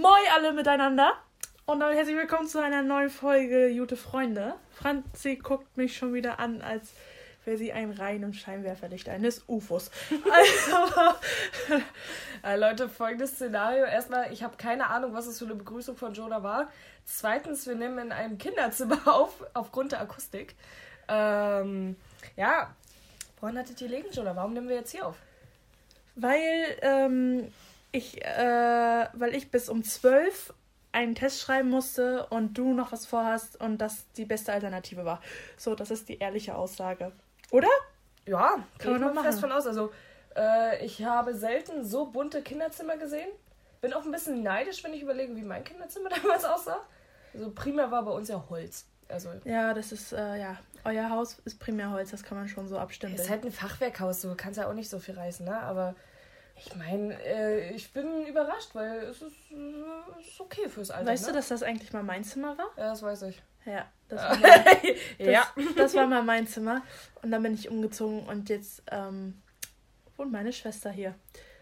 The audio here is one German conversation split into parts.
Moin alle miteinander und damit herzlich willkommen zu einer neuen Folge Gute Freunde. Franzi guckt mich schon wieder an, als wäre sie ein und Scheinwerferlicht eines UFOs. Also, Äh, Leute, folgendes Szenario. Erstmal, ich habe keine Ahnung, was es für eine Begrüßung von Jonah war. Zweitens, wir nehmen in einem Kinderzimmer auf, aufgrund der Akustik. Ähm, ja, woran hattet ihr liegen, Jonah? Warum nehmen wir jetzt hier auf? weil ähm, ich, äh, weil ich bis um 12 einen Test schreiben musste und du noch was vorhast und das die beste Alternative war. So, das ist die ehrliche Aussage. Oder? Ja, Kann man man doch fest machen. von aus. Also, äh, ich habe selten so bunte Kinderzimmer gesehen. Bin auch ein bisschen neidisch, wenn ich überlege, wie mein Kinderzimmer damals aussah. Also, primär war bei uns ja Holz. Also, Ja, das ist, äh, ja, euer Haus ist primär Holz, das kann man schon so abstimmen. Es ist halt ein Fachwerkhaus, du kannst ja auch nicht so viel reißen, ne? Aber ich meine, äh, ich bin überrascht, weil es ist, äh, es ist okay fürs Alter. weißt ne? du, dass das eigentlich mal mein Zimmer war? Ja, das weiß ich. Ja, das war, mal, das, ja. das war mal mein Zimmer. Und dann bin ich umgezogen und jetzt ähm, wohnt meine Schwester hier.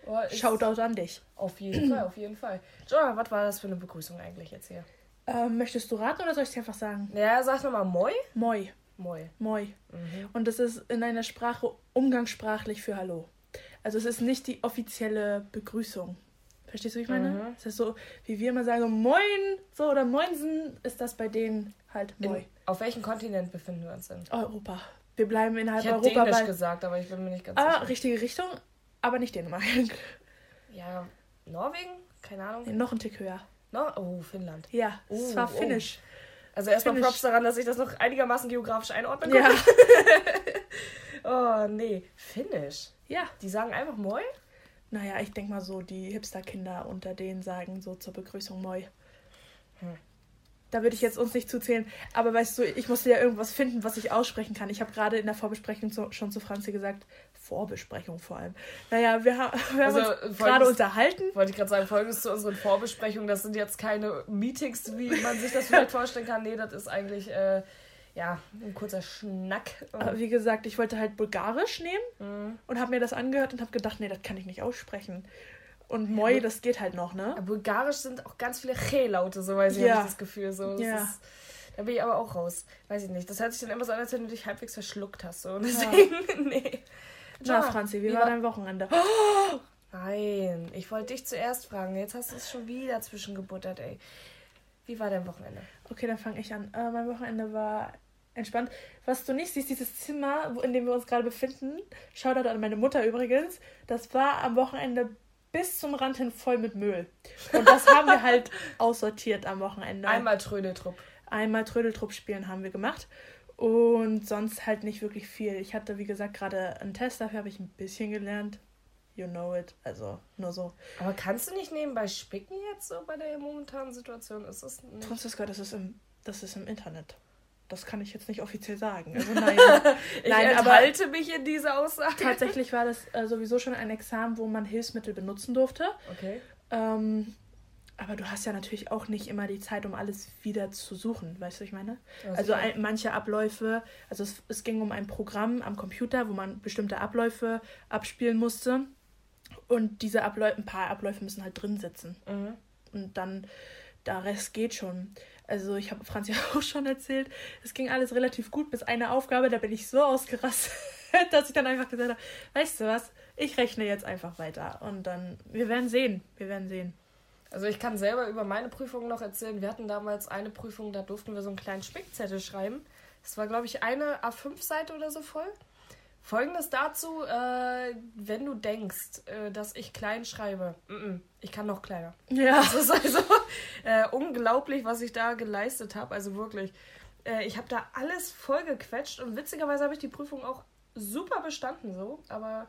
Oh, Shoutout an dich. Auf jeden Fall, auf jeden Fall. Jonah, was war das für eine Begrüßung eigentlich jetzt hier? Ähm, möchtest du raten oder soll ich dir einfach sagen? Ja, sag nochmal Moi. Moi, Moi. moi. Mhm. Und das ist in einer Sprache umgangssprachlich für Hallo. Also es ist nicht die offizielle Begrüßung. Verstehst du, wie ich meine? Mhm. Es ist so, wie wir immer sagen, Moin, so oder Moinsen, ist das bei denen halt Moi. In, auf welchem Kontinent befinden wir uns denn? Europa. Wir bleiben innerhalb Ich habe Europa. Dänisch Weil, gesagt, aber ich bin mir nicht ganz ah, sicher. richtige Richtung, aber nicht Dänemark. Ja, Norwegen? Keine Ahnung. Nee, noch ein Tick höher. No? Oh, Finnland. Ja, Oh, es war oh. Finnisch. Also erstmal. Props daran, dass ich das noch einigermaßen geografisch einordnen Ja, konnte. Oh, nee. Finnisch. ja. Die sagen einfach Moi? Naja, ich denke mal so, die Hipster-Kinder unter denen sagen so zur Begrüßung Moi. Hm. Da würde ich jetzt uns nicht zuzählen. Aber weißt du, ich musste ja irgendwas finden, was ich aussprechen kann. Ich habe gerade in der Vorbesprechung zu, schon zu Franzi gesagt, Vorbesprechung vor allem. Naja, wir, ha wir haben Also, uns folgendes- gerade unterhalten. Wollte ich gerade sagen, folgendes zu unseren Vorbesprechungen. Das sind jetzt keine Meetings, wie man sich das vielleicht vorstellen kann. Nee, das ist eigentlich, äh, ja, ein kurzer Schnack. Aber wie gesagt, ich wollte halt Bulgarisch nehmen Mhm. und habe mir das angehört und habe gedacht, nee, das kann ich nicht aussprechen. Und Moi, das geht halt noch, ne? Ja, Bulgarisch sind auch ganz viele Che-Laute, so weiß ich, Ja. habe ich das Gefühl. So. Das Ja. ist, da bin ich aber auch raus. Weiß ich nicht. Das hört sich dann immer so an, als wenn du dich halbwegs verschluckt hast. So. Und deswegen, nee. Na, Franzi, wie, wie war war- dein Wochenende? Nein, ich wollte dich zuerst fragen. Jetzt hast du es schon wieder zwischengebuttert, ey. Wie war dein Wochenende? Okay, dann fange ich an. Äh, mein Wochenende war entspannt. Was du nicht siehst, dieses Zimmer, in dem wir uns gerade befinden, Shoutout an meine Mutter übrigens, das war am Wochenende bis zum Rand hin voll mit Müll. Und das haben wir halt aussortiert am Wochenende. Einmal Trödeltrupp. Einmal Trödeltrupp spielen haben wir gemacht. Und sonst halt nicht wirklich viel. Ich hatte, wie gesagt, gerade einen Test, dafür habe ich ein bisschen gelernt. You know it. Also nur so. Aber kannst du nicht nebenbei spicken jetzt so bei der momentanen Situation? Ist das nicht... Franziska, das ist im, das ist im Internet. Das kann ich jetzt nicht offiziell sagen. Also nein. Ich Nein, aber- enthalte mich in dieser Aussage. Tatsächlich war das äh, sowieso schon ein Examen, wo man Hilfsmittel benutzen durfte. Okay. Ähm, aber du hast ja natürlich auch nicht immer die Zeit, um alles wieder zu suchen, weißt du, ich meine? Also ein, manche Abläufe, also es, es ging um ein Programm am Computer, wo man bestimmte Abläufe abspielen musste. Und diese Abläufe, ein paar Abläufe müssen halt drin sitzen. Mhm. Und dann, der Rest geht schon. Also ich habe Franz ja auch schon erzählt, es ging alles relativ gut, bis eine Aufgabe, da bin ich so ausgerastet, dass ich dann einfach gesagt habe, weißt du was, ich rechne jetzt einfach weiter. Und dann, wir werden sehen, wir werden sehen. Also ich kann selber über meine Prüfung noch erzählen. Wir hatten damals eine Prüfung, da durften wir so einen kleinen Spickzettel schreiben. Das war, glaube ich, eine A5-Seite oder so voll. Folgendes dazu, äh, wenn du denkst, äh, dass ich klein schreibe. Mm -mm, ich kann noch kleiner. Ja. Das ist also äh, unglaublich, was ich da geleistet habe. Also wirklich. Äh, ich habe da alles vollgequetscht und witzigerweise habe ich die Prüfung auch super bestanden so. Aber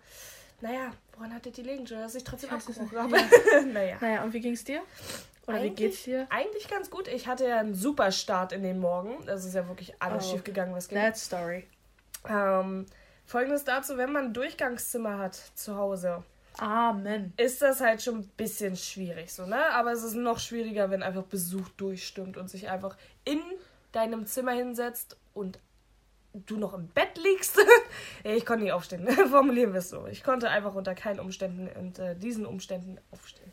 naja, woran hattet die liegen, dass ich trotzdem es abgebrochen habe? naja. Naja, und wie ging's dir? Oder wie Eigentlich- geht's dir? Eigentlich ganz gut. Ich hatte ja einen super Start in den Morgen. Das ist ja wirklich alles Oh. schief gegangen, was ging. That story. Ähm, Folgendes dazu, wenn man ein Durchgangszimmer hat zu Hause, Amen. ist das halt schon ein bisschen schwierig, so, ne? Aber es ist noch schwieriger, wenn einfach Besuch durchstimmt und sich einfach in deinem Zimmer hinsetzt und du noch im Bett liegst. Ich konnte nie aufstehen. Formulieren wir es so. Ich konnte einfach unter keinen Umständen und äh, diesen Umständen aufstehen.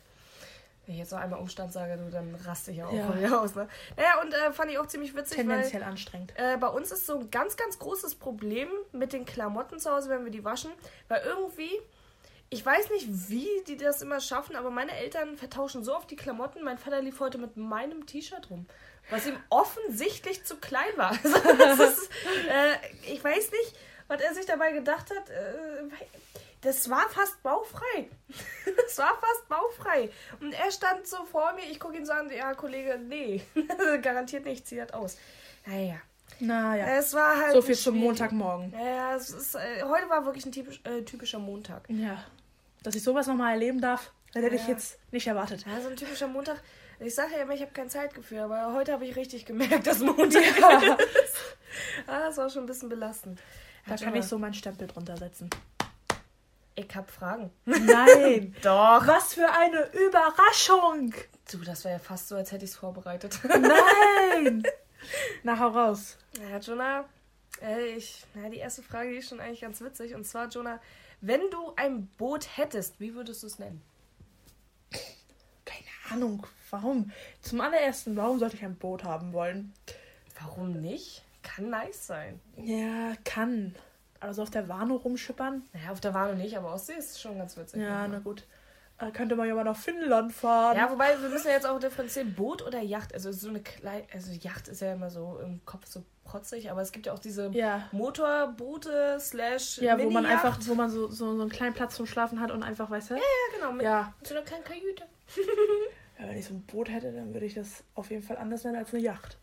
Wenn ich jetzt noch einmal Umstand sage, du, dann raste ich ja auch ja. aus. Ne? Naja, und äh, fand ich auch ziemlich witzig. Tendenziell weil, anstrengend. Äh, bei uns ist so ein ganz, ganz großes Problem mit den Klamotten zu Hause, wenn wir die waschen. Weil irgendwie, ich weiß nicht, wie die das immer schaffen, aber meine Eltern vertauschen so oft die Klamotten. Mein Vater lief heute mit meinem T-Shirt rum. Was ihm offensichtlich zu klein war. Also, ist, äh, ich weiß nicht, was er sich dabei gedacht hat. Äh, das war fast bauchfrei. das war fast bauchfrei. Und er stand so vor mir, ich gucke ihn so an, ja, Kollege, nee, garantiert nicht, zieh das aus. Naja. Naja. Es war halt. So viel zum Montagmorgen. Ja, es ist, äh, heute war wirklich ein typisch, äh, typischer Montag. Ja. Dass ich sowas nochmal erleben darf, hätte ja. ich jetzt nicht erwartet. Ja, so ein typischer Montag. Ich sage ja immer, ich habe kein Zeitgefühl, aber heute habe ich richtig gemerkt, dass Montag ja. ist. ah, das war schon ein bisschen belastend. Da kann ich so meinen Stempel drunter setzen. Ich hab Fragen. Nein. Doch. Was für eine Überraschung. Du, das wäre ja fast so, als hätte ich es vorbereitet. Nein. Na, hau raus. Ja, Jonah, äh, ich, na, die erste Frage, die ist schon eigentlich ganz witzig. Und zwar, Jonah, wenn du ein Boot hättest, wie würdest du es nennen? Keine Ahnung. Warum? Zum allerersten, warum sollte ich ein Boot haben wollen? Warum nicht? Kann nice sein. Ja, kann. Also auf der Warnow rumschippern? Naja, auf der Warnow nicht, aber Ostsee ist schon ganz witzig. Ja, na gut. Äh, könnte man ja mal nach Finnland fahren. Ja, wobei wir müssen ja jetzt auch differenzieren, Boot oder Yacht. Also so eine kleine, also Yacht ist ja immer so im Kopf so protzig, aber es gibt ja auch diese ja. Motorboote slash Ja, wo man einfach, wo man so, so, so einen kleinen Platz zum Schlafen hat und einfach, weißt du? Ja, ja, genau. Mit, ja. mit so einer kleinen Kajüte. ja, wenn ich so ein Boot hätte, dann würde ich das auf jeden Fall anders nennen als eine Yacht.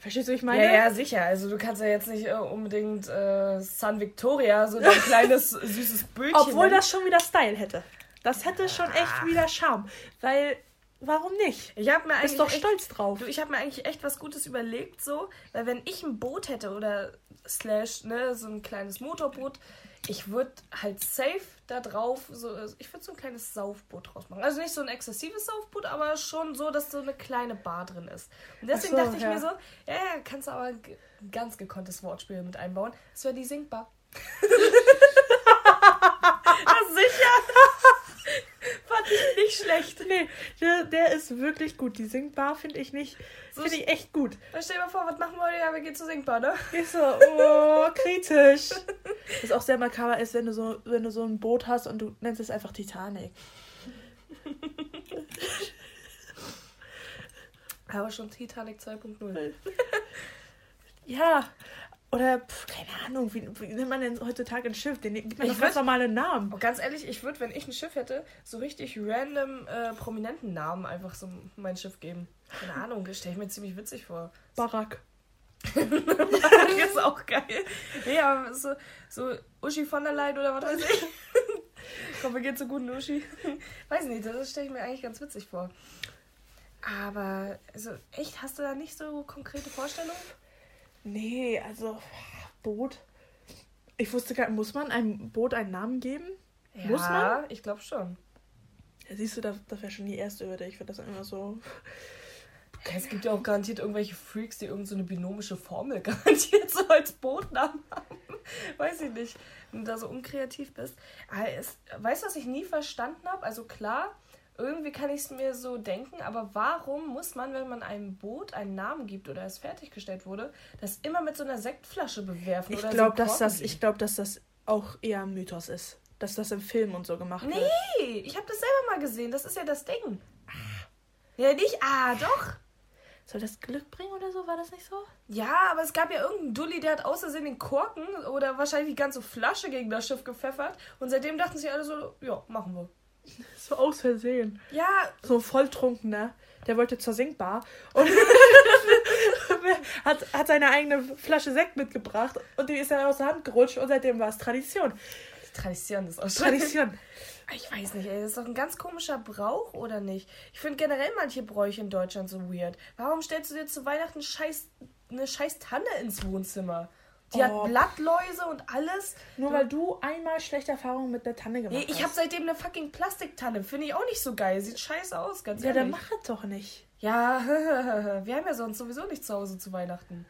Verstehst du, ich meine? Ja, ja, sicher. Also du kannst ja jetzt nicht äh, unbedingt äh, San Victoria, so ein kleines süßes Bötchen. Obwohl nennen. das schon wieder Style hätte. Das hätte schon echt wieder Charme. Weil, warum nicht? Ich habe mir eigentlich. Bist doch echt, stolz drauf. Du, ich habe mir eigentlich echt was Gutes überlegt, so. Weil wenn ich ein Boot hätte oder slash, ne, so ein kleines Motorboot, ich würde halt safe da drauf, so, ich würde so ein kleines Saufboot draus machen. Also nicht so ein exzessives Saufboot, aber schon so, dass so eine kleine Bar drin ist. Und deswegen so, dachte ich ja. mir so, ja, ja, kannst du aber ein ganz gekonntes Wortspiel mit einbauen. Das wäre die Sinkbar. sicher. Fand ich nicht schlecht. Nee, der, der ist wirklich gut. Die Sinkbar finde ich nicht. So finde ich echt gut. stell dir mal vor, was machen wir? Ja, wir gehen zur Sinkbar, ne? Ich so, oh, kritisch. Was auch sehr makaber ist, wenn du so, wenn du so ein Boot hast und du nennst es einfach Titanic. Aber schon Titanic 2.0. ja, oder, pf, keine Ahnung, wie, wie, nennt man denn heutzutage ein Schiff? Den gibt man doch ganz normale Namen. Oh, ganz ehrlich, ich würde, wenn ich ein Schiff hätte, so richtig random äh, prominenten Namen einfach so mein Schiff geben. Keine Ahnung, stelle ich mir ziemlich witzig vor. Barack. Barack ist auch geil. Aber so, so Uschi von der Leyen oder was weiß ich. Komm, wir gehen zu guten Uschi. weiß nicht, das stelle ich mir eigentlich ganz witzig vor. Aber, also, echt, hast du da nicht so konkrete Vorstellungen? Nee, also Boot. Ich wusste gar nicht, muss man einem Boot einen Namen geben? Ja, muss man? ich glaube schon. Ja, siehst du, das, das wäre schon die erste Hürde. Ich finde das immer so. Es gibt ja auch garantiert irgendwelche Freaks, die irgendeine so binomische Formel garantiert so als Bootnamen haben. Weiß ich nicht. Wenn du da so unkreativ bist. Aber es, weißt du, was ich nie verstanden habe? Also klar, irgendwie kann ich es mir so denken, aber warum muss man, wenn man einem Boot einen Namen gibt oder es fertiggestellt wurde, das immer mit so einer Sektflasche bewerfen? Ich glaube, so dass das, ich glaube, dass das auch eher ein Mythos ist, dass das im Film und so gemacht nee, wird. Nee, ich habe das selber mal gesehen. Das ist ja das Ding. Ja, nicht. Ah, doch. Soll das Glück bringen oder so? War das nicht so? Ja, aber es gab ja irgendeinen Dulli, der hat außersehen den Korken oder wahrscheinlich die ganze Flasche gegen das Schiff gepfeffert. Und seitdem dachten sie alle so, ja, machen wir. So aus Versehen. Ja. So volltrunkener. Der wollte zur Sinkbar und hat, hat seine eigene Flasche Sekt mitgebracht und die ist dann aus der Hand gerutscht und seitdem war es Tradition. Tradition ist auch schon. Tradition. Ich weiß nicht, ey, das ist doch ein ganz komischer Brauch, oder nicht? Ich finde generell manche Bräuche in Deutschland so weird. Warum stellst du dir zu Weihnachten scheiß, eine scheiß Tanne ins Wohnzimmer? Die oh. hat Blattläuse und alles. Nur weil du einmal schlechte Erfahrungen mit der Tanne gemacht hast. Ich habe seitdem eine fucking Plastiktanne. Finde ich auch nicht so geil. Sieht scheiße aus, ganz ja, ehrlich. Ja, dann mach es doch nicht. Ja, wir haben ja sonst sowieso nicht zu Hause zu Weihnachten.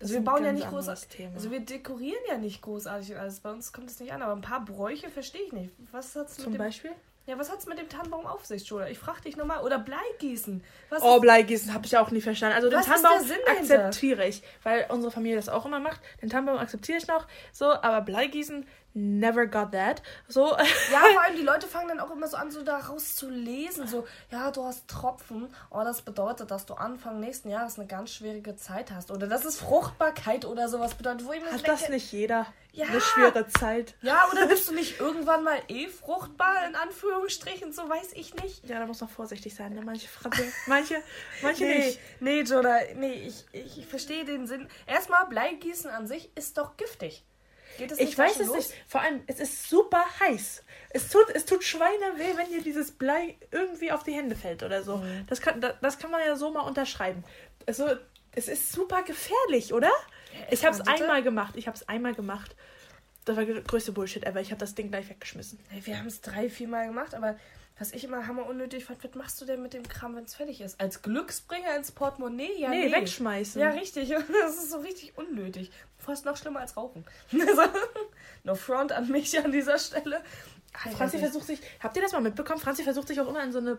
Also wir bauen ja nicht großartig. Also wir dekorieren ja nicht großartig und alles. Bei uns kommt es nicht an. Aber ein paar Bräuche verstehe ich nicht. Was hat's Zum Beispiel? Ja, was hat's mit dem Tannenbaum auf sich, Jola? Ich frag dich nochmal. Oder Bleigießen. Was oh, Bleigießen habe ich auch nie verstanden. Also den Tannenbaum akzeptiere ich, weil unsere Familie das auch immer macht. Den Tannenbaum akzeptiere ich noch, so, aber Bleigießen never got that. So. Ja, vor allem die Leute fangen dann auch immer so an, so daraus zu lesen. So, ja, du hast Tropfen. Oh, das bedeutet, dass du Anfang nächsten Jahres eine ganz schwierige Zeit hast. Oder das ist Fruchtbarkeit oder sowas bedeutet. Wo ich Hat denke, das nicht jeder? Ja. Eine schwere Zeit. Ja, oder bist du nicht irgendwann mal eh fruchtbar, in Anführungsstrichen? So weiß ich nicht. Ja, da muss man vorsichtig sein. Ne? Manche Franze, manche, manche nee, nicht. Nee, Joda, nee, ich, ich verstehe den Sinn. Erstmal, Bleigießen an sich ist doch giftig. Geht es nicht ich weiß es los? nicht. Vor allem, es ist super heiß. Es tut, es tut Schweine weh, wenn dir dieses Blei irgendwie auf die Hände fällt oder so. Mhm. Das, kann, das, das kann man ja so mal unterschreiben. Also, es ist super gefährlich, oder? Ja, ich habe es einmal gemacht. Ich habe es einmal gemacht. Das war der größte Bullshit ever. Ich habe das Ding gleich weggeschmissen. Wir haben es drei, vier Mal gemacht, aber was ich immer hammer unnötig fand, was machst du denn mit dem Kram, wenn es fertig ist? Als Glücksbringer ins Portemonnaie? Ja, nee, nee, wegschmeißen. Ja, richtig. Das ist so richtig unnötig. Fast noch schlimmer als Rauchen. no front an mich an dieser Stelle. Franzi versucht sich, habt ihr das mal mitbekommen? Franzi versucht sich auch immer in so eine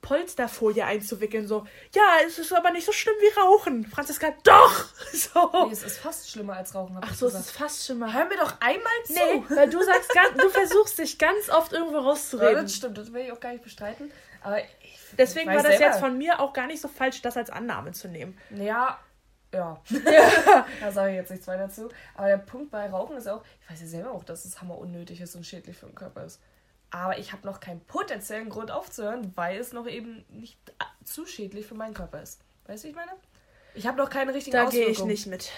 Polsterfolie einzuwickeln. So, ja, es ist aber nicht so schlimm wie Rauchen. Franziska, doch! So. Nee, es ist fast schlimmer als Rauchen. Ach so, es ist fast schlimmer. Hör mir doch einmal zu. Nee, weil du sagst, du versuchst dich ganz oft irgendwo rauszureden. Ja, das stimmt, das will ich auch gar nicht bestreiten. Aber ich, Deswegen ich war das selber. jetzt von mir auch gar nicht so falsch, das als Annahme zu nehmen. Ja, ja. ja. da sage ich jetzt nichts weiter zu. Aber der Punkt bei Rauchen ist auch, ich weiß ja selber auch, dass es hammer unnötig ist und schädlich für den Körper ist. Aber ich habe noch keinen potenziellen Grund aufzuhören, weil es noch eben nicht zu schädlich für meinen Körper ist. Weißt du, wie ich meine? Ich habe noch keine richtigen da Auswirkungen. Da gehe ich nicht mit.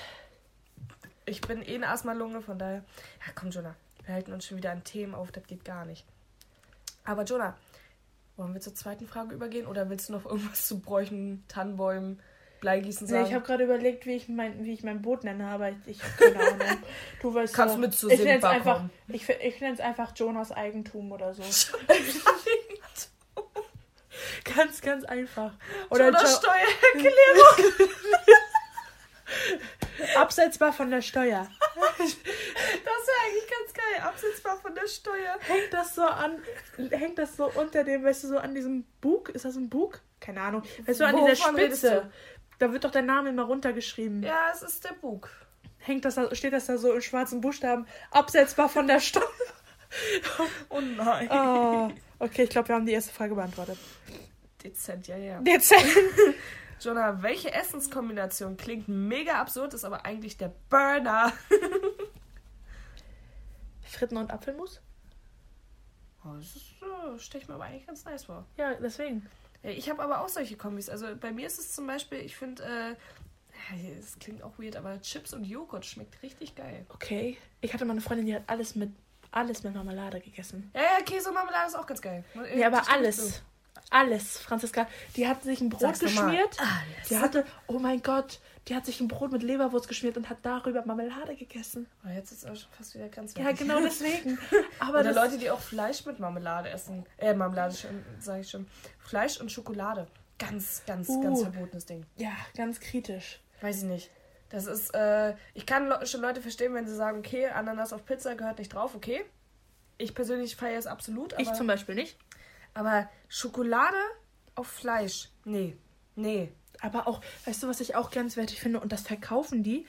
Ich bin eh eine Asthma-Lunge, von daher. Ja, komm, Jonah. Wir halten uns schon wieder an Themen auf, das geht gar nicht. Aber Jonah, wollen wir zur zweiten Frage übergehen oder willst du noch irgendwas zu Bräuchen, Tannenbäumen, Bleigießen sagen? Nee, ich habe gerade überlegt, wie ich, mein, wie ich mein Boot nenne, aber ich habe keine Ahnung. Du weißt Kannst ja, mit zu ich nenne einfach, Ich, ich nenne es einfach Jonas Eigentum oder so. ganz, ganz einfach. Oder Jonas jo Steuererklärung. Absetzbar von der Steuer. Das wäre eigentlich ganz geil. Absetzbar von der Steuer. Hängt das so an, hängt das so unter dem, weißt du, so an diesem Bug? Ist das ein Bug? Keine Ahnung. Weißt du, an dieser Spitze. Da wird doch der Name immer runtergeschrieben. Ja, es ist der Bug. Hängt das da, steht das da so in schwarzen Buchstaben, absetzbar von der Steuer. oh nein. Oh, okay, ich glaube, wir haben die erste Frage beantwortet. Dezent, ja, ja. Dezent. Jonah, welche Essenskombination klingt mega absurd, ist aber eigentlich der Burner? Fritten und Apfelmus? Oh, das ist, uh, stelle ich mir aber eigentlich ganz nice vor. Ja, deswegen. Ich habe aber auch solche Kombis. Also bei mir ist es zum Beispiel, ich finde, äh, es klingt auch weird, aber Chips und Joghurt schmeckt richtig geil. Okay. Ich hatte mal eine Freundin, die hat alles mit alles mit Marmelade gegessen. Ja, ja, Käse und Marmelade ist auch ganz geil. Ja, aber alles. Alles, Franziska. Die hat sich ein Brot Sag's geschmiert. Alles. Die hatte, oh mein Gott, die hat sich ein Brot mit Leberwurst geschmiert und hat darüber Marmelade gegessen. Oh, jetzt ist es auch schon fast wieder ganz Ja, genau deswegen. Aber Oder Leute, die auch Fleisch mit Marmelade essen. Äh, Marmelade, sage ich schon. Fleisch und Schokolade. Ganz, ganz, uh, ganz verbotenes Ding. Ja, ganz kritisch. Weiß ich nicht. Das ist, äh, ich kann schon Leute verstehen, wenn sie sagen, okay, Ananas auf Pizza gehört nicht drauf, okay. Ich persönlich feiere es absolut. ich zum Beispiel nicht. Aber Schokolade auf Fleisch, nee, nee. Aber auch, weißt du, was ich auch grenzwertig finde, und das verkaufen die,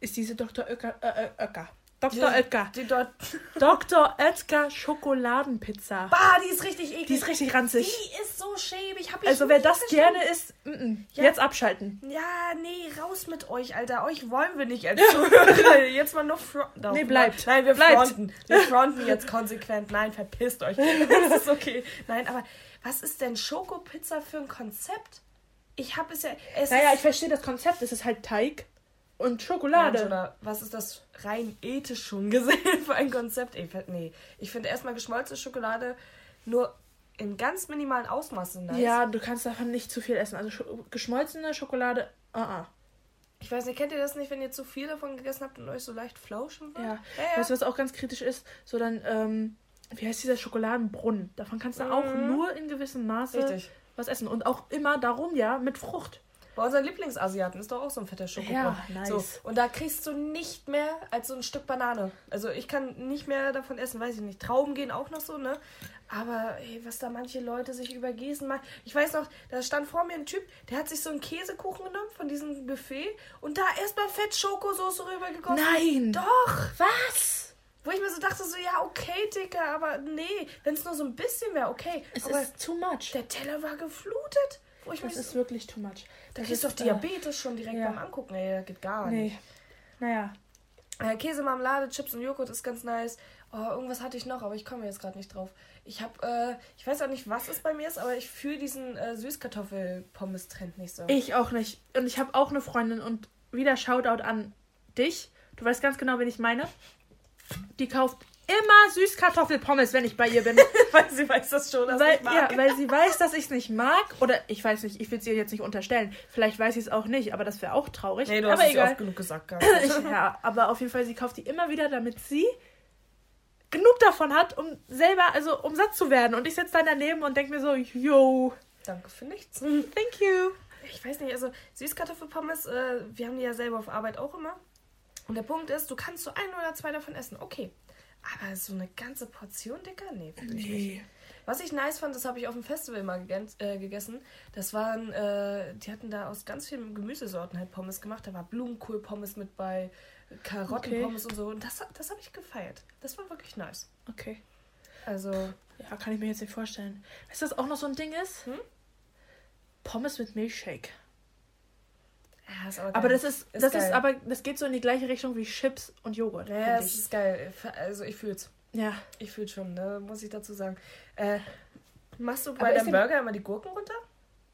ist diese Dr. Oetker, äh, äh Oetker. Dr. Oetker. Die Dort Dr. Oetker Schokoladenpizza. Bah, die ist richtig eklig. Die ist richtig ranzig. Die ist so schäbig. Hab ich also wer das verstanden. gerne isst, m -m, ja. jetzt abschalten. Ja, nee, raus mit euch, Alter. Euch wollen wir nicht als Zuhörer. jetzt mal nur fronten. Nee, bleibt. Nein, wir bleibt. fronten. Wir fronten jetzt konsequent. Nein, verpisst euch. Das ist okay. Nein, aber was ist denn Schokopizza für ein Konzept? Ich habe es ja. Es naja, ich verstehe das Konzept. Es ist halt Teig und Schokolade. oder was ist das rein ethisch schon gesehen für ein Konzept? Ey, nee, ich finde erstmal geschmolzene Schokolade nur in ganz minimalen Ausmaßen nice. Ja, du kannst davon nicht zu viel essen. Also Sch geschmolzene Schokolade, uh, uh Ich weiß nicht, kennt ihr das nicht, wenn ihr zu viel davon gegessen habt und euch so leicht flauschen? Ja. ja, ja. Weißt du, was auch ganz kritisch ist? So dann, ähm, wie heißt dieser Schokoladenbrunnen? Davon kannst du mhm. auch nur in gewissem Maße Richtig. Was essen. Und auch immer darum ja mit Frucht. Bei unseren Lieblingsasiaten ist doch auch so ein fetter Schokobon. Ja, nice. So, und da kriegst du nicht mehr als so ein Stück Banane. Also ich kann nicht mehr davon essen, weiß ich nicht. Trauben gehen auch noch so, ne? Aber ey, was da manche Leute sich übergießen. Ich weiß noch, da stand vor mir ein Typ, der hat sich so einen Käsekuchen genommen von diesem Buffet und da erstmal Fett Schokosoße rübergegossen. Nein! Doch! Was? Wo ich mir so dachte, so, ja, okay, Dicker, aber nee, wenn es nur so ein bisschen wäre, okay. Es aber ist too much. Der Teller war geflutet. Wo ich das ist so, wirklich too much. Da kriegst du doch Diabetes äh, schon direkt ja. beim Angucken. Ey, das geht gar nee. nicht. Naja. Äh, Käse, Marmelade, Chips und Joghurt ist ganz nice. Oh, irgendwas hatte ich noch, aber ich komme jetzt gerade nicht drauf. Ich habe, äh, ich weiß auch nicht, was es bei mir ist, aber ich fühle diesen äh, Süßkartoffel-Pommes-Trend nicht so. Ich auch nicht. Und ich habe auch eine Freundin und wieder Shoutout an dich. Du weißt ganz genau, wen ich meine. Die kauft immer Süßkartoffelpommes, wenn ich bei ihr bin. weil sie weiß das schon, dass weil, ich mag. Ja, weil sie weiß, dass ich es nicht mag. Oder ich weiß nicht, ich will es ihr jetzt nicht unterstellen. Vielleicht weiß sie es auch nicht, aber das wäre auch traurig. Nee, du aber hast egal. es oft genug gesagt. ja, aber auf jeden Fall, sie kauft die immer wieder, damit sie genug davon hat, um selber, also um satt zu werden. Und ich sitze dann daneben und denke mir so, yo. Danke für nichts. Thank you. Ich weiß nicht, also Süßkartoffelpommes, äh, wir haben die ja selber auf Arbeit auch immer. Und der Punkt ist, du kannst so ein oder zwei davon essen. Okay. Aber so eine ganze Portion, Dicker? Nee, nee. Nicht. Was ich nice fand, das habe ich auf dem Festival mal äh, gegessen. Das waren, äh, die hatten da aus ganz vielen Gemüsesorten halt Pommes gemacht. Da war Blumenkohl-Pommes mit bei, Karottenpommes okay. und so. Und das, das habe ich gefeiert. Das war wirklich nice. Okay. Also. Ja, kann ich mir jetzt nicht vorstellen. Weißt du, was auch noch so ein Ding ist? Hm? Pommes mit Milchshake. Ja, ist aber, aber das ist, ist das geil. ist aber das geht so in die gleiche Richtung wie Chips und Joghurt. Ja, das ist geil. Also ich fühl's. Ja. Ich fühl's schon, ne? muss ich dazu sagen. Äh, machst du bei deinem Burger immer die Gurken runter?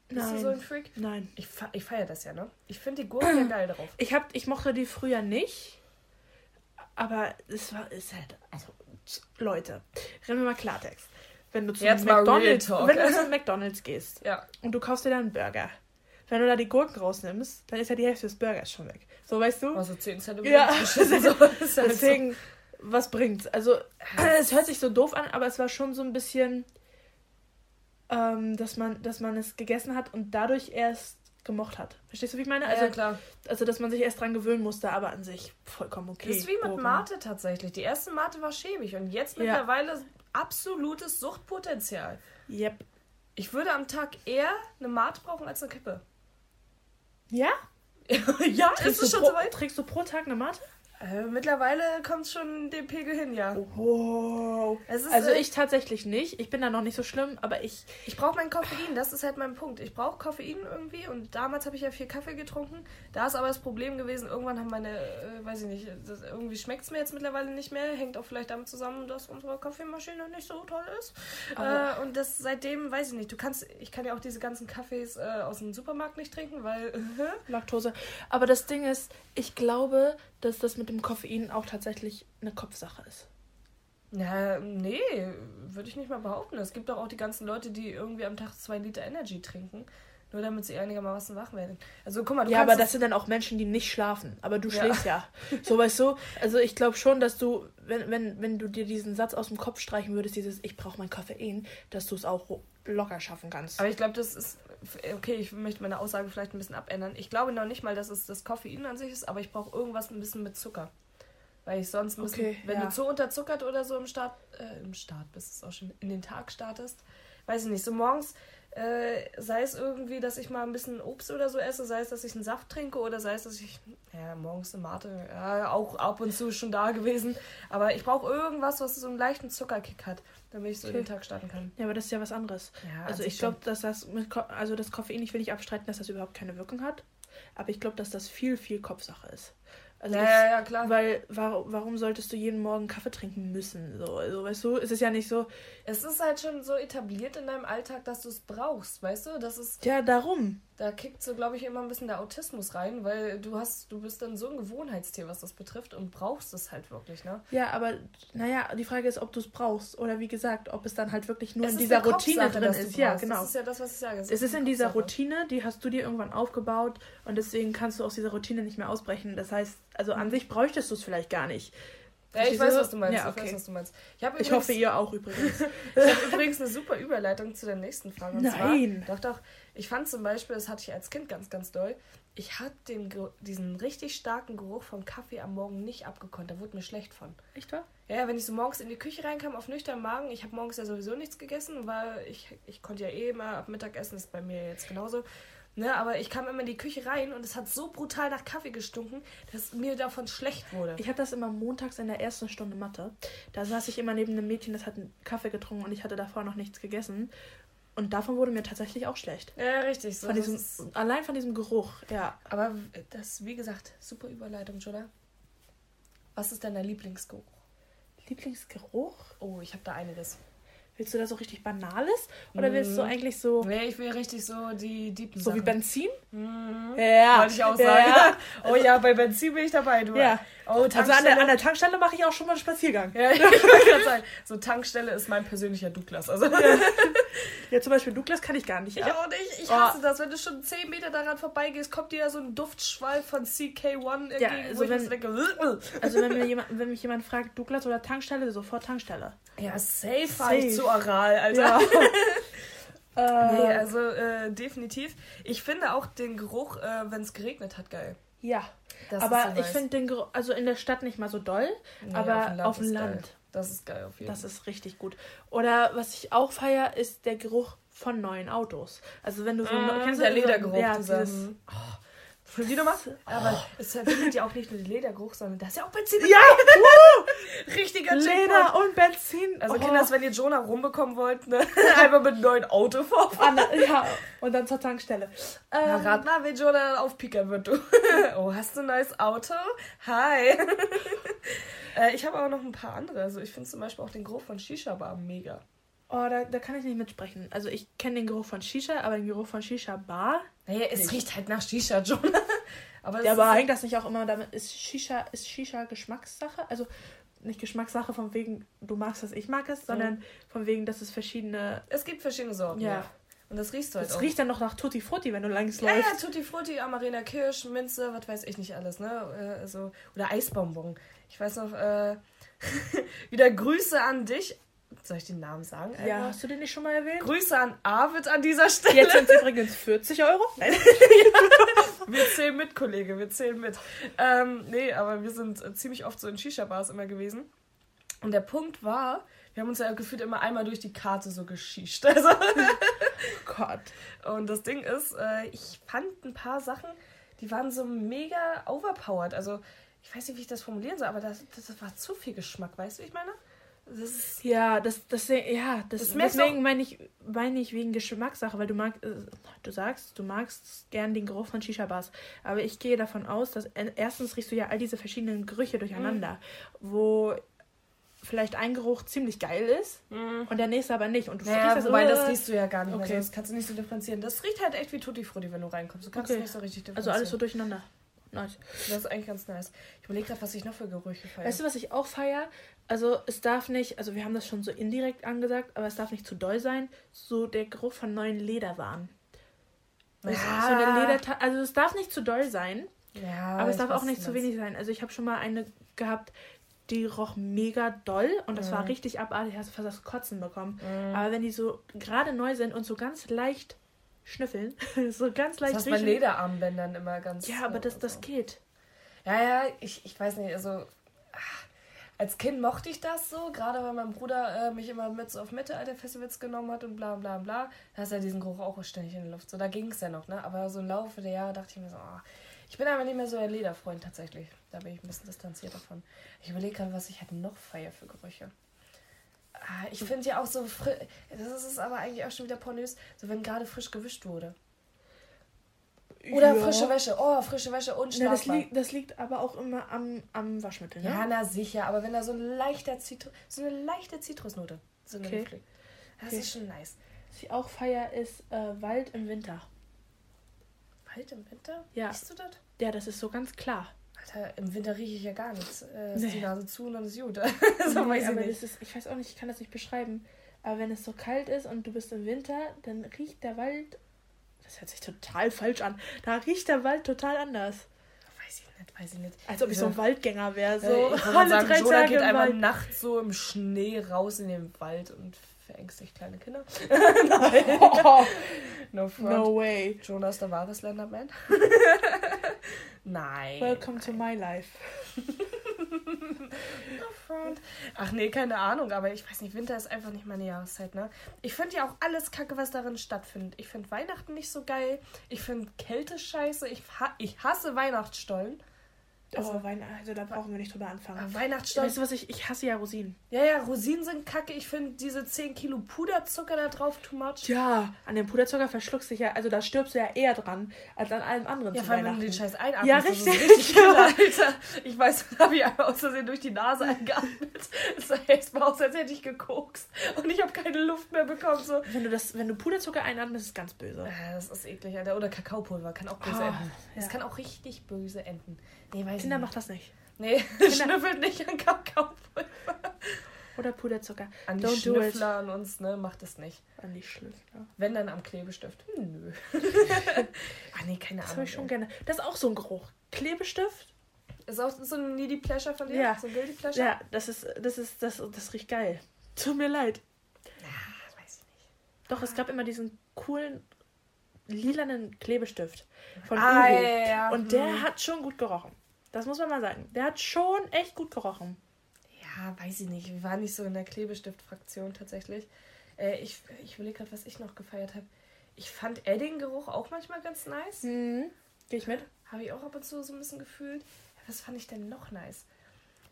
Bist Nein. du so ein Freak? Nein. Ich, ich feiere das ja, ne? Ich finde die Gurken ja geil drauf. Ich, hab, ich mochte die früher nicht. Aber es war, ist halt, also, Leute, reden wir mal Klartext. Wenn du zu McDonalds, wenn du zu McDonalds gehst ja. und du kaufst dir dann einen Burger, wenn du da die Gurken rausnimmst, dann ist ja die Hälfte des Burgers schon weg. So, weißt du? Also 10 Zentimeter. Ja, so. deswegen, so. was bringt's? Also, es hört sich so doof an, aber es war schon so ein bisschen ähm, dass, man, dass man es gegessen hat und dadurch erst gemocht hat. Verstehst du, wie ich meine? Also, ja, klar. Also, dass man sich erst dran gewöhnen musste, aber an sich vollkommen okay. Das ist wie mit Mate tatsächlich. Die erste Mate war schäbig und jetzt mittlerweile ja. absolutes Suchtpotenzial. Yep. Ich würde am Tag eher eine Mate brauchen als eine Kippe. Ja? ja, trägst ist es schon pro, soweit? Trägst du pro Tag eine Mate? Äh, mittlerweile kommt es schon dem Pegel hin, ja. Wow. Ist, also äh, ich tatsächlich nicht. Ich bin da noch nicht so schlimm, aber ich. Ich brauche mein Koffein, das ist halt mein Punkt. Ich brauche Koffein irgendwie und damals habe ich ja viel Kaffee getrunken. Da ist aber das Problem gewesen, irgendwann haben meine, äh, weiß ich nicht, das, irgendwie schmeckt es mir jetzt mittlerweile nicht mehr. Hängt auch vielleicht damit zusammen, dass unsere Kaffeemaschine nicht so toll ist. Äh, und das seitdem, weiß ich nicht, du kannst, ich kann ja auch diese ganzen Kaffees äh, aus dem Supermarkt nicht trinken, weil. Laktose. Aber das Ding ist, ich glaube, dass das mit dem Koffein auch tatsächlich eine Kopfsache ist. Ja, nee, würde ich nicht mal behaupten. Es gibt doch auch die ganzen Leute, die irgendwie am Tag zwei Liter Energy trinken. Nur damit sie einigermaßen wach werden. Also guck mal, du Ja, aber das sind dann auch Menschen, die nicht schlafen. Aber du schläfst ja. ja. So weißt du, also ich glaube schon, dass du, wenn, wenn, wenn du dir diesen Satz aus dem Kopf streichen würdest, dieses Ich brauche mein Koffein, dass du es auch locker schaffen kannst. Aber ich glaube, das ist. Okay, ich möchte meine Aussage vielleicht ein bisschen abändern. Ich glaube noch nicht mal, dass es das Koffein an sich ist, aber ich brauche irgendwas ein bisschen mit Zucker. Weil ich sonst, müssen, okay, wenn ja. du zu unterzuckert oder so im Start, äh, im Start bist, ist auch schon in den Tag startest, weiß ich nicht, so morgens äh, sei es irgendwie, dass ich mal ein bisschen Obst oder so esse, sei es, dass ich einen Saft trinke oder sei es, dass ich, ja, morgens eine Mate, ja, auch ab und zu schon da gewesen. Aber ich brauche irgendwas, was so einen leichten Zuckerkick hat, damit ich so okay. den Tag starten kann. Ja, aber das ist ja was anderes. Ja, also ich glaube, dass das mit, Ko also das Koffein, ich will nicht abstreiten, dass das überhaupt keine Wirkung hat. Aber ich glaube, dass das viel, viel Kopfsache ist. Also ja, das, ja, ja, klar. Weil, warum, warum solltest du jeden Morgen Kaffee trinken müssen? So, also, weißt du, es ist ja nicht so. Es ist halt schon so etabliert in deinem Alltag, dass du es brauchst, weißt du? Das ist. Ja, darum. Da kickt so, glaube ich, immer ein bisschen der Autismus rein, weil du hast, du bist dann so ein Gewohnheitstier, was das betrifft und brauchst es halt wirklich, ne? Ja, aber naja, die Frage ist, ob du es brauchst oder wie gesagt, ob es dann halt wirklich nur es in dieser Routine drin ist. Ja, genau. Das ist ja das, was ich sage. Es, es ist, in dieser Routine, die hast du dir irgendwann aufgebaut und deswegen kannst du aus dieser Routine nicht mehr ausbrechen. Das heißt, also an sich bräuchtest du es vielleicht gar nicht. Ja, ich weiß, was du meinst. Ja, okay. Ich weiß, was du meinst. Ich, übrigens, ich hoffe, ihr auch übrigens. ich habe übrigens eine super Überleitung zu der nächsten Frage. Und Nein. Zwar, doch, doch. Ich fand zum Beispiel, das hatte ich als Kind ganz, ganz doll, ich hatte den, diesen richtig starken Geruch vom Kaffee am Morgen nicht abgekonnt. Da wurde mir schlecht von. Echt wahr? Ja, wenn ich so morgens in die Küche reinkam auf nüchternen Magen, ich habe morgens ja sowieso nichts gegessen, weil ich, ich konnte ja eh immer ab Mittag essen, ist bei mir jetzt genauso. Ne, aber ich kam immer in die Küche rein und es hat so brutal nach Kaffee gestunken, dass mir davon schlecht wurde. Ich hatte das immer montags in der ersten Stunde Mathe. Da saß ich immer neben einem Mädchen, das hat einen Kaffee getrunken und ich hatte davor noch nichts gegessen. Und davon wurde mir tatsächlich auch schlecht. Ja, richtig. So, von diesem, allein von diesem Geruch, ja. Aber das, wie gesagt, super Überleitung, oder? Was ist dein Lieblingsgeruch? Lieblingsgeruch? Oh, ich habe da einiges. Willst du da so richtig Banales? Oder willst du mhm. eigentlich so. Nee, ich will richtig so die Deepen So Sachen. wie Benzin? Mhm. Ja. Wollte ich auch sagen. Ja. Oh ja, bei Benzin bin ich dabei, du. Ja. Oh, also an der, an der Tankstelle mache ich auch schon mal einen Spaziergang. Ja, ich sagen, so Tankstelle ist mein persönlicher Douglas. Also. Ja. ja, zum Beispiel Douglas kann ich gar nicht. Ich auch nicht. Ich hasse oh. das. Wenn du schon 10 Meter daran vorbeigehst, kommt dir da so ein Duftschwall von CK1 ja, entgegen, also wenn, denke, also wenn, mir jemand, wenn mich jemand fragt, Douglas oder Tankstelle, sofort Tankstelle. Ja, safe, safe. ich zu oral, Alter. Ja. nee, äh. also äh, definitiv. Ich finde auch den Geruch, äh, wenn es geregnet hat, geil. Ja. Das aber ich finde den Geruch, also in der Stadt nicht mal so doll, nee, aber auf dem Land. Land. Das ist geil auf jeden Fall. Das ist richtig gut. Oder was ich auch feiere, ist der Geruch von neuen Autos. Also wenn du so mmh, kennst der Ledergeruch, ja, dieses, oh, für die nochmal? Aber oh. es verbindet ja auch nicht nur den Ledergeruch, sondern da ist ja auch Benzin. Ja! Richtiger Leder und Benzin. Also oh. Kinder, wenn ihr Jonah rumbekommen wollt, ne? einfach mit einem neuen Auto vorfahren. ja, und dann zur Tankstelle. Ähm, Na, rat mal, wie Jonah aufpickern wird, du. oh, hast du ein neues Auto? Hi. äh, ich habe aber noch ein paar andere. Also ich finde zum Beispiel auch den Geruch von Shisha-Bar mega. Oh, da, da kann ich nicht mitsprechen. Also ich kenne den Geruch von Shisha, aber den Geruch von Shisha-Bar. Naja, es nicht. riecht halt nach Shisha, John. aber ja, aber hängt das nicht auch immer damit? Ist Shisha, ist Shisha Geschmackssache? Also nicht Geschmackssache von wegen, du magst es, ich mag es, sondern mhm. von wegen, dass es verschiedene. Es gibt verschiedene Sorten. Ja. ja. Und das riechst du halt das auch. riecht dann noch nach Tutti Frutti, wenn du langs läufst. Ja, ja, Tutti Frutti, Amarena Kirsch, Minze, was weiß ich nicht alles, ne? Äh, so, oder Eisbonbon. Ich weiß noch, äh, wieder Grüße an dich, soll ich den Namen sagen? Ja, hast du den nicht schon mal erwähnt? Grüße an Arvid an dieser Stelle. Jetzt sind es übrigens 40 Euro. wir zählen mit, Kollege, wir zählen mit. Ähm, nee, aber wir sind ziemlich oft so in Shisha-Bars immer gewesen. Und der Punkt war, wir haben uns ja gefühlt immer einmal durch die Karte so geschischt. Also oh Gott. Und das Ding ist, äh, ich fand ein paar Sachen, die waren so mega overpowered. Also, ich weiß nicht, wie ich das formulieren soll, aber das, das war zu viel Geschmack, weißt du, wie ich meine? Das ja, das, das, ja, das, das deswegen meine ich, meine ich wegen Geschmackssache, weil du magst, äh, du sagst, du magst gern den Geruch von Shisha-Bars. Aber ich gehe davon aus, dass erstens riechst du ja all diese verschiedenen Gerüche durcheinander, mhm. wo vielleicht ein Geruch ziemlich geil ist mhm. und der nächste aber nicht. Und du naja, das, wobei, das riechst du ja gar nicht. Okay. Also das kannst du nicht so differenzieren. Das riecht halt echt wie Tutti Frutti, wenn du reinkommst. Du kannst okay. es nicht so richtig differenzieren. Also alles so durcheinander. Nice. Das ist eigentlich ganz nice. Ich überlege gerade, was ich noch für Gerüche feiere. Weißt du, was ich auch feiere? Also, es darf nicht, also wir haben das schon so indirekt angesagt, aber es darf nicht zu doll sein. So der Geruch von neuen Lederwaren. Weißt ja. so eine also es darf nicht zu doll sein. Ja, aber es darf auch nicht zu wenig sein. Also ich habe schon mal eine gehabt, die roch mega doll und das mhm. war richtig abartig, hast du fast das Kotzen bekommen. Mhm. Aber wenn die so gerade neu sind und so ganz leicht schnüffeln. so ganz leicht Das ist bei Lederarmbändern immer ganz. Ja, aber das, das geht. Ja, ja, ich, ich weiß nicht, also. Ach, als Kind mochte ich das so, gerade weil mein Bruder äh, mich immer mit so auf Mittelalter-Festivals genommen hat und bla bla bla. Da hast du ja diesen Geruch auch ständig in der Luft. So, da ging es ja noch, ne? Aber so im Laufe der Jahre dachte ich mir so, oh, ich bin aber nicht mehr so ein Lederfreund tatsächlich. Da bin ich ein bisschen distanziert davon. Ich überlege gerade, was ich halt noch feier für Gerüche. Ah, ich finde ja auch so, das ist aber eigentlich auch schon wieder pornös, so wenn gerade frisch gewischt wurde. Oder ja. frische Wäsche. Oh, frische Wäsche und Na, das, li das liegt aber auch immer am, am Waschmittel, ne? Ja, na sicher. Aber wenn da so ein leichter Zitru so eine leichte Zitrusnote so okay. das okay. ist schon nice. Was ich auch feier, ist äh, Wald im Winter. Wald im Winter? Ja. Riechst du das? Ja, das ist so ganz klar. Alter, im Winter rieche ich ja gar nichts. Äh, ist nee. die Nase zu und dann ist gut. so nee, weiß ich nicht. Ist, ich weiß auch nicht, ich kann das nicht beschreiben. Aber wenn es so kalt ist und du bist im Winter, dann riecht der Wald. Das hört sich total falsch an. Da riecht der Wald total anders. weiß ich nicht, weiß ich nicht. Als ob ich so ein Waldgänger wäre. So äh, ich alle sagen, drei Jonah Tage geht einfach nachts so im Schnee raus in den Wald und verängstigt kleine Kinder. Nein. Oh, no front. No way. Jonah ist der wahre Slenderman. Nein. Welcome to my life. no front. Ach nee, keine Ahnung, aber ich weiß nicht, Winter ist einfach nicht meine Jahreszeit, ne? Ich finde ja auch alles kacke, was darin stattfindet. Ich finde Weihnachten nicht so geil. Ich finde Kälte scheiße. Ich, ha ich hasse Weihnachtsstollen. Also, oh, Wein also da brauchen wir nicht drüber anfangen. Weihnachtsstollen. Weißt du was, ich, ich hasse ja Rosinen. Ja, ja, Rosinen sind kacke. Ich finde diese 10 Kilo Puderzucker da drauf too much. Ja, an dem Puderzucker verschluckst du dich ja, also da stirbst du ja eher dran, als an allem anderen ja, vor allem, wenn du den Scheiß einatmest. Ja, richtig. Richtig killer, Alter. Ich weiß, da habe ich einfach aus Versehen durch die Nase eingeatmet. Es sah erst mal aus, als hätte ich gekokst. Und ich habe keine Luft mehr bekommen. So. Wenn du das, wenn du Puderzucker einatmest, ist es ganz böse. Ja, das ist eklig, Alter. Oder Kakaopulver kann auch böse oh, enden. Das ja. kann auch richtig böse enden. Nee, weiß Kinder macht das nicht. Nee, schnüffelt nicht an Kakaopulver. Oder Puderzucker. An die Don't Schnüffler an uns, ne, macht es nicht. An die Schlüffler. Wenn dann am Klebestift. Hm, nö. ah nee, keine das Ahnung. Das ich schon gerne. Das ist auch so ein Geruch. Klebestift. Ist auch so ein Needy Pleasure von dir? Ja. So ein Guilty Pleasure? Ja, das ist, das ist, das, das riecht geil. Tut mir leid. Ja, das weiß ich nicht. Doch, es gab immer diesen coolen lilanen Klebestift von ah, Uhu. Ja, ja. Und der hm. hat schon gut gerochen. Das muss man mal sagen. Der hat schon echt gut gerochen. Ja, weiß ich nicht. Wir waren nicht so in der Klebestift-Fraktion tatsächlich. Äh, ich ich überlege gerade, was ich noch gefeiert habe. Ich fand Edding-Geruch auch manchmal ganz nice. Mhm. Geh ich mit? Habe ich auch ab und zu so ein bisschen gefühlt. Was fand ich denn noch nice?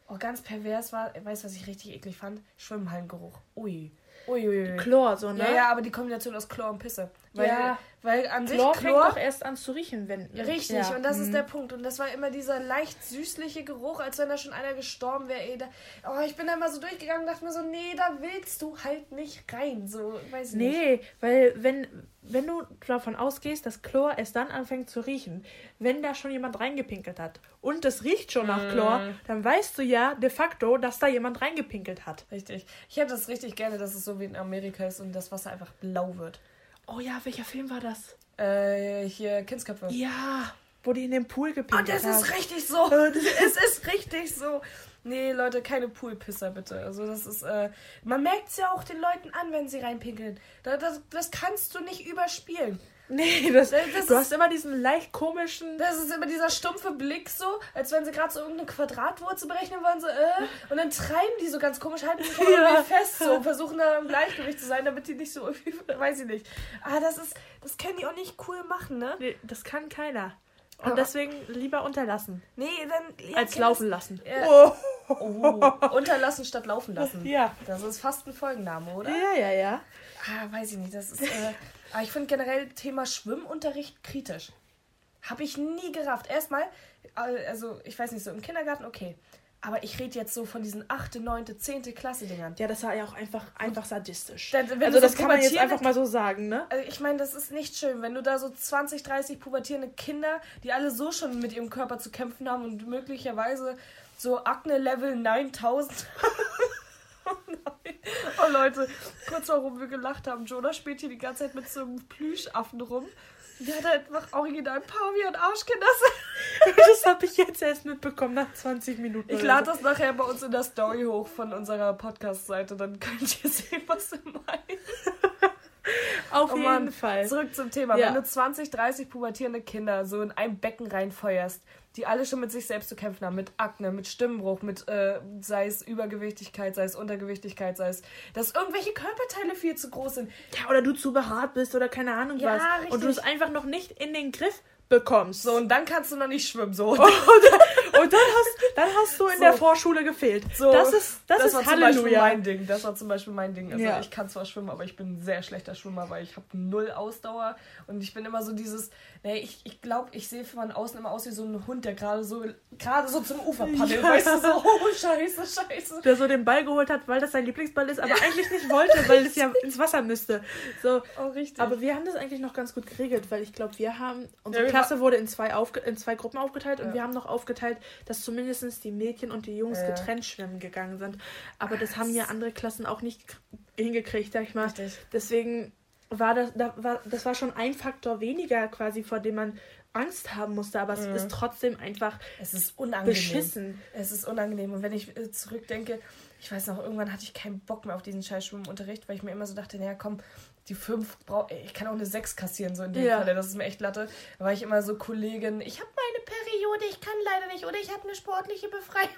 Oh, ganz pervers war, weißt du, was ich richtig eklig fand? Schwimmhallengeruch. Ui. Uiuiui. Chlor, so, ne? Ja, ja, aber die Kombination aus Chlor und Pisse. Weil, ja. Weil an sich Chlor, Chlor fängt doch erst an zu riechen, wenn. Richtig, ja. und das mhm. ist der Punkt. Und das war immer dieser leicht süßliche Geruch, als wenn da schon einer gestorben wäre. Ey, da, oh, ich bin da mal so durchgegangen und dachte mir so, nee, da willst du halt nicht rein. So, weiß nee, nicht. Weil wenn, wenn du davon ausgehst, dass Chlor erst dann anfängt zu riechen, wenn da schon jemand reingepinkelt hat und es riecht schon nach Chlor, mm. dann weißt du ja de facto, dass da jemand reingepinkelt hat. Richtig. Ich hätte das richtig gerne, dass es so wie in Amerika ist und das Wasser einfach blau wird. Oh ja, welcher Film war das? Äh, hier Kindsköpfe. Ja, wo die in den Pool gepinkelt haben. Oh, das ist richtig so. es ist richtig so. Nee, Leute, keine Poolpisser bitte. Also das ist, äh, man merkt es ja auch den Leuten an, wenn sie reinpinkeln. Das, das, das kannst du nicht überspielen. Nee, das, das, das du ist, hast immer diesen leicht komischen. Das ist immer dieser stumpfe Blick so, als wenn sie gerade so irgendeine Quadratwurzel berechnen wollen, so, äh, und dann treiben die so ganz komisch, halten sich ja. fest, so, versuchen da im Gleichgewicht zu sein, damit die nicht so, weiß ich nicht. Ah, das ist, das können die auch nicht cool machen, ne? Nee, das kann keiner. Und deswegen lieber unterlassen. Nee, dann. Ja, Als laufen lassen. Ja. Oh. oh. Unterlassen statt laufen lassen. Ja. Das ist fast ein Folgenname, oder? Ja, ja, ja. Ah, weiß ich nicht. Das ist. Äh, aber ah, ich finde generell Thema Schwimmunterricht kritisch. Habe ich nie gerafft. Erstmal, äh, also ich weiß nicht, so im Kindergarten, okay. Aber ich rede jetzt so von diesen 8., 9., 10. Klasse-Dingern. Ja, das war ja auch einfach, einfach sadistisch. Da, also das so kann man jetzt einfach mal so sagen, ne? Also ich meine, das ist nicht schön, wenn du da so 20, 30 pubertierende Kinder, die alle so schon mit ihrem Körper zu kämpfen haben und möglicherweise so Akne-Level 9000. oh Leute, kurz warum wir gelacht haben. Jonah spielt hier die ganze Zeit mit so einem Plüschaffen rum. Der hat einfach original Pavian Arschkinder. das habe ich jetzt erst mitbekommen nach 20 Minuten. Ich lade das nachher bei uns in der Story hoch von unserer Podcast-Seite, dann könnt ihr sehen, was wir meinen. Auf oh jeden Mann, Fall. Zurück zum Thema. Ja. Wenn du 20, 30 pubertierende Kinder so in ein Becken reinfeuerst, die alle schon mit sich selbst zu kämpfen haben, mit Akne, mit Stimmbruch, mit äh, sei es Übergewichtigkeit, sei es Untergewichtigkeit, sei es, dass irgendwelche Körperteile viel zu groß sind. Ja, oder du zu behaart bist oder keine Ahnung ja, was. Richtig. Und du es einfach noch nicht in den Griff bekommst. So, und dann kannst du noch nicht schwimmen. So. und, dann, und dann, hast, dann hast du in so. der Vorschule gefehlt. So, das ist, das, das ist war Halleluja. zum Beispiel mein Ding. Das war zum Beispiel mein Ding. Also ja. ich kann zwar schwimmen, aber ich bin ein sehr schlechter Schwimmer, weil ich habe null Ausdauer. Und ich bin immer so dieses, nee, ich, ich glaube, ich sehe von außen immer aus wie so ein Hund, der gerade so, gerade so zum Ufer paddelt. Ja. Weißt du, so, oh scheiße, scheiße. Der so den Ball geholt hat, weil das sein Lieblingsball ist, aber ja. eigentlich nicht wollte, weil es ja ins Wasser müsste. So. Oh, richtig. Aber wir haben das eigentlich noch ganz gut geregelt, weil ich glaube, wir haben, unsere Klasse wurde in zwei, aufge in zwei Gruppen aufgeteilt und wir haben noch aufgeteilt, dass zumindest die Mädchen und die Jungs getrennt schwimmen gegangen sind. Aber das haben ja andere Klassen auch nicht hingekriegt, sag ich mal. Richtig. Deswegen war das, da war, das war schon ein Faktor weniger quasi, vor dem man Angst haben musste, aber es Mhm. ist trotzdem einfach Es ist unangenehm. beschissen. Es ist unangenehm. Und wenn ich äh, zurückdenke, ich weiß noch, irgendwann hatte ich keinen Bock mehr auf diesen scheiß Schwimmunterricht, weil ich mir immer so dachte, naja, komm, die fünf brauch ich kann auch eine sechs kassieren, so in dem Ja. Falle. Das ist mir echt Latte. Da war ich immer so Kollegin, ich habe meine Periode, ich kann leider nicht, oder ich habe eine sportliche Befreiung.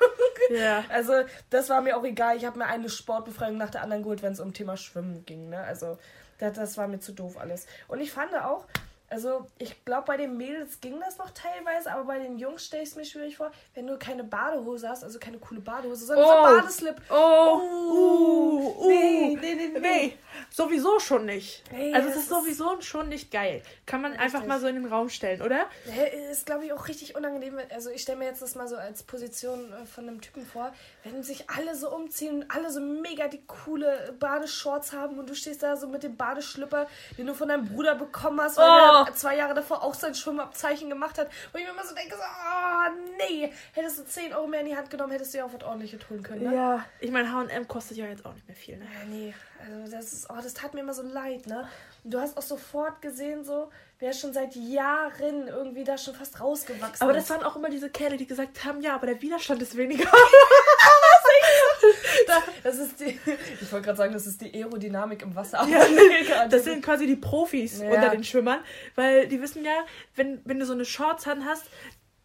Ja. Also, das war mir auch egal. Ich habe mir eine Sportbefreiung nach der anderen geholt, wenn es um Thema Schwimmen ging. Ne? Also, das, das war mir zu doof alles. Und ich fand auch, also ich glaube, bei den Mädels ging das noch teilweise, aber bei den Jungs stelle ich es mir schwierig vor, wenn du keine Badehose hast, also keine coole Badehose, sondern Oh. so Badeslip. Oh, Uh, uh, nee, nee, nee, nee. nee. Sowieso schon nicht. Nee, also es ist sowieso schon nicht geil. Kann man einfach Richtig. mal so in den Raum stellen, oder? Hä, Ist, glaube ich, auch richtig unangenehm. Also ich stelle mir jetzt das mal so als Position äh, von einem Typen vor, wenn sich alle so umziehen und alle so mega die coole Badeshorts haben und du stehst da so mit dem Badeschlipper, den du von deinem Bruder bekommen hast, weil Oh. Der zwei Jahre davor auch sein Schwimmabzeichen gemacht hat. Wo ich mir immer so denke, so, oh nee, hättest du 10 Euro mehr in die Hand genommen, hättest du ja auch was ordentliches holen können, ne? Ja. Ich meine, H&M kostet ja jetzt auch nicht mehr viel, ne? Ja, nee, also das ist, oh, das tat mir immer so leid, ne? Du hast auch sofort gesehen, so, wer schon seit Jahren irgendwie da schon fast rausgewachsen Aber ist. das waren auch immer diese Kerle, die gesagt haben, ja, aber der Widerstand ist weniger. Das ist die, ich wollte gerade sagen, das ist die Aerodynamik im Wasser. Aber Ja. Das sind quasi die Profis Ja. unter den Schwimmern, weil die wissen ja, wenn, wenn du so eine Shorts an hast,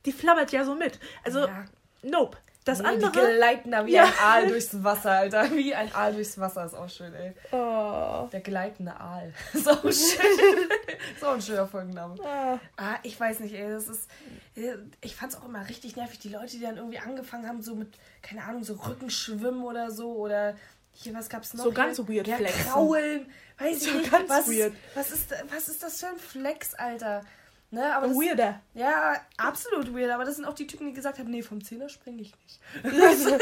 die flabbert ja so mit. Also, Ja. nope. Das Nee, Die andere. gleiten da wie Ja. ein Aal durchs Wasser, Alter. Wie ein Aal durchs Wasser ist auch schön, ey. Oh. Der gleitende Aal. Ist auch schön. ist auch ein schöner Folgenname. Ah. Ah, ich weiß nicht, ey. Das ist. äh, Ich fand's auch immer richtig nervig. Die Leute, die dann irgendwie angefangen haben, so mit, keine Ahnung, so Rückenschwimmen oder so. Oder hier, was gab's noch? So ganz Hier? weird ja, flexen. Kraulen. Weiß ich So nicht. ganz was, weird. Was, ist, was ist das für ein Flex, Alter? Ne, aber das, Weirder. Ja, absolut weird. Aber das sind auch die Typen, die gesagt haben, nee, vom Zehner springe ich nicht.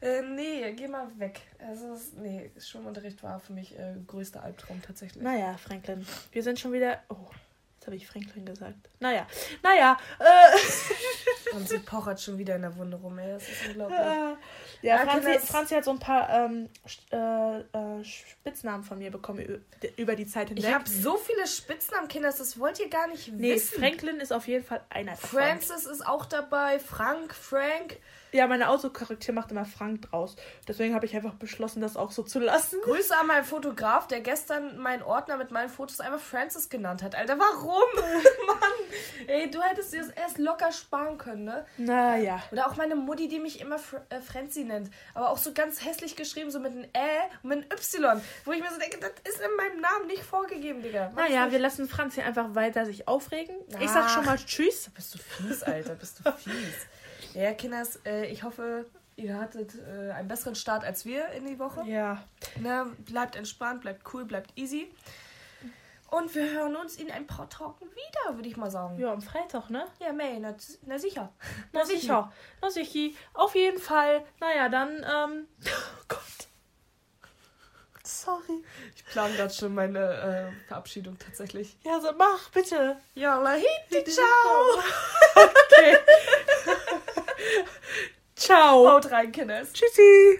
äh, nee, geh mal weg. Also, nee, Schwimmunterricht war für mich äh, größter Albtraum tatsächlich. Naja, Franklin. Wir sind schon wieder. Oh, jetzt habe ich Franklin gesagt. Naja, naja. Äh, Und sie pochert schon wieder in der Wunde rum, ey. Das ist unglaublich. ja, Franzi, Kinder, Franzi hat so ein paar ähm, äh, äh, Spitznamen von mir bekommen über die Zeit hinweg. Ich habe so viele Spitznamen, Kinders, das wollt ihr gar nicht nee, wissen. Franklin ist auf jeden Fall einer davon. Francis ist auch dabei, Frank, Frank. Ja, meine Autokorrektur macht immer Frank draus. Deswegen habe ich einfach beschlossen, das auch so zu lassen. Grüße an meinen Fotograf, der gestern meinen Ordner mit meinen Fotos einfach Francis genannt hat. Alter, warum? Mann, ey, du hättest dir das erst locker sparen können, ne? Naja. Oder auch meine Mutti, die mich immer Fr äh, Frenzy nennt. Aber auch so ganz hässlich geschrieben, so mit einem Ä und mit einem Y. Wo ich mir so denke, das ist in meinem Namen nicht vorgegeben, Digga. Mach's Naja, wir lassen Franzi einfach weiter sich aufregen. Ich sag schon mal Tschüss. Bist du fies, Alter, bist du fies. Ja, Kinders, äh, ich hoffe, ihr hattet äh, einen besseren Start als wir in die Woche. Ja. Ne, bleibt entspannt, bleibt cool, bleibt easy. Und wir hören uns in ein paar Tagen wieder, würde ich mal sagen. Ja, am Freitag, ne? Ja, May, na, na sicher. Na sicher. Na sicher. Auf jeden Fall. Naja, dann, ähm. Oh Gott. Sorry. Ich plane gerade schon meine äh, Verabschiedung tatsächlich. Ja, so mach, bitte. Ja, lahiti, ciao. Okay. Ciao. Haut rein, Kinders. Tschüssi.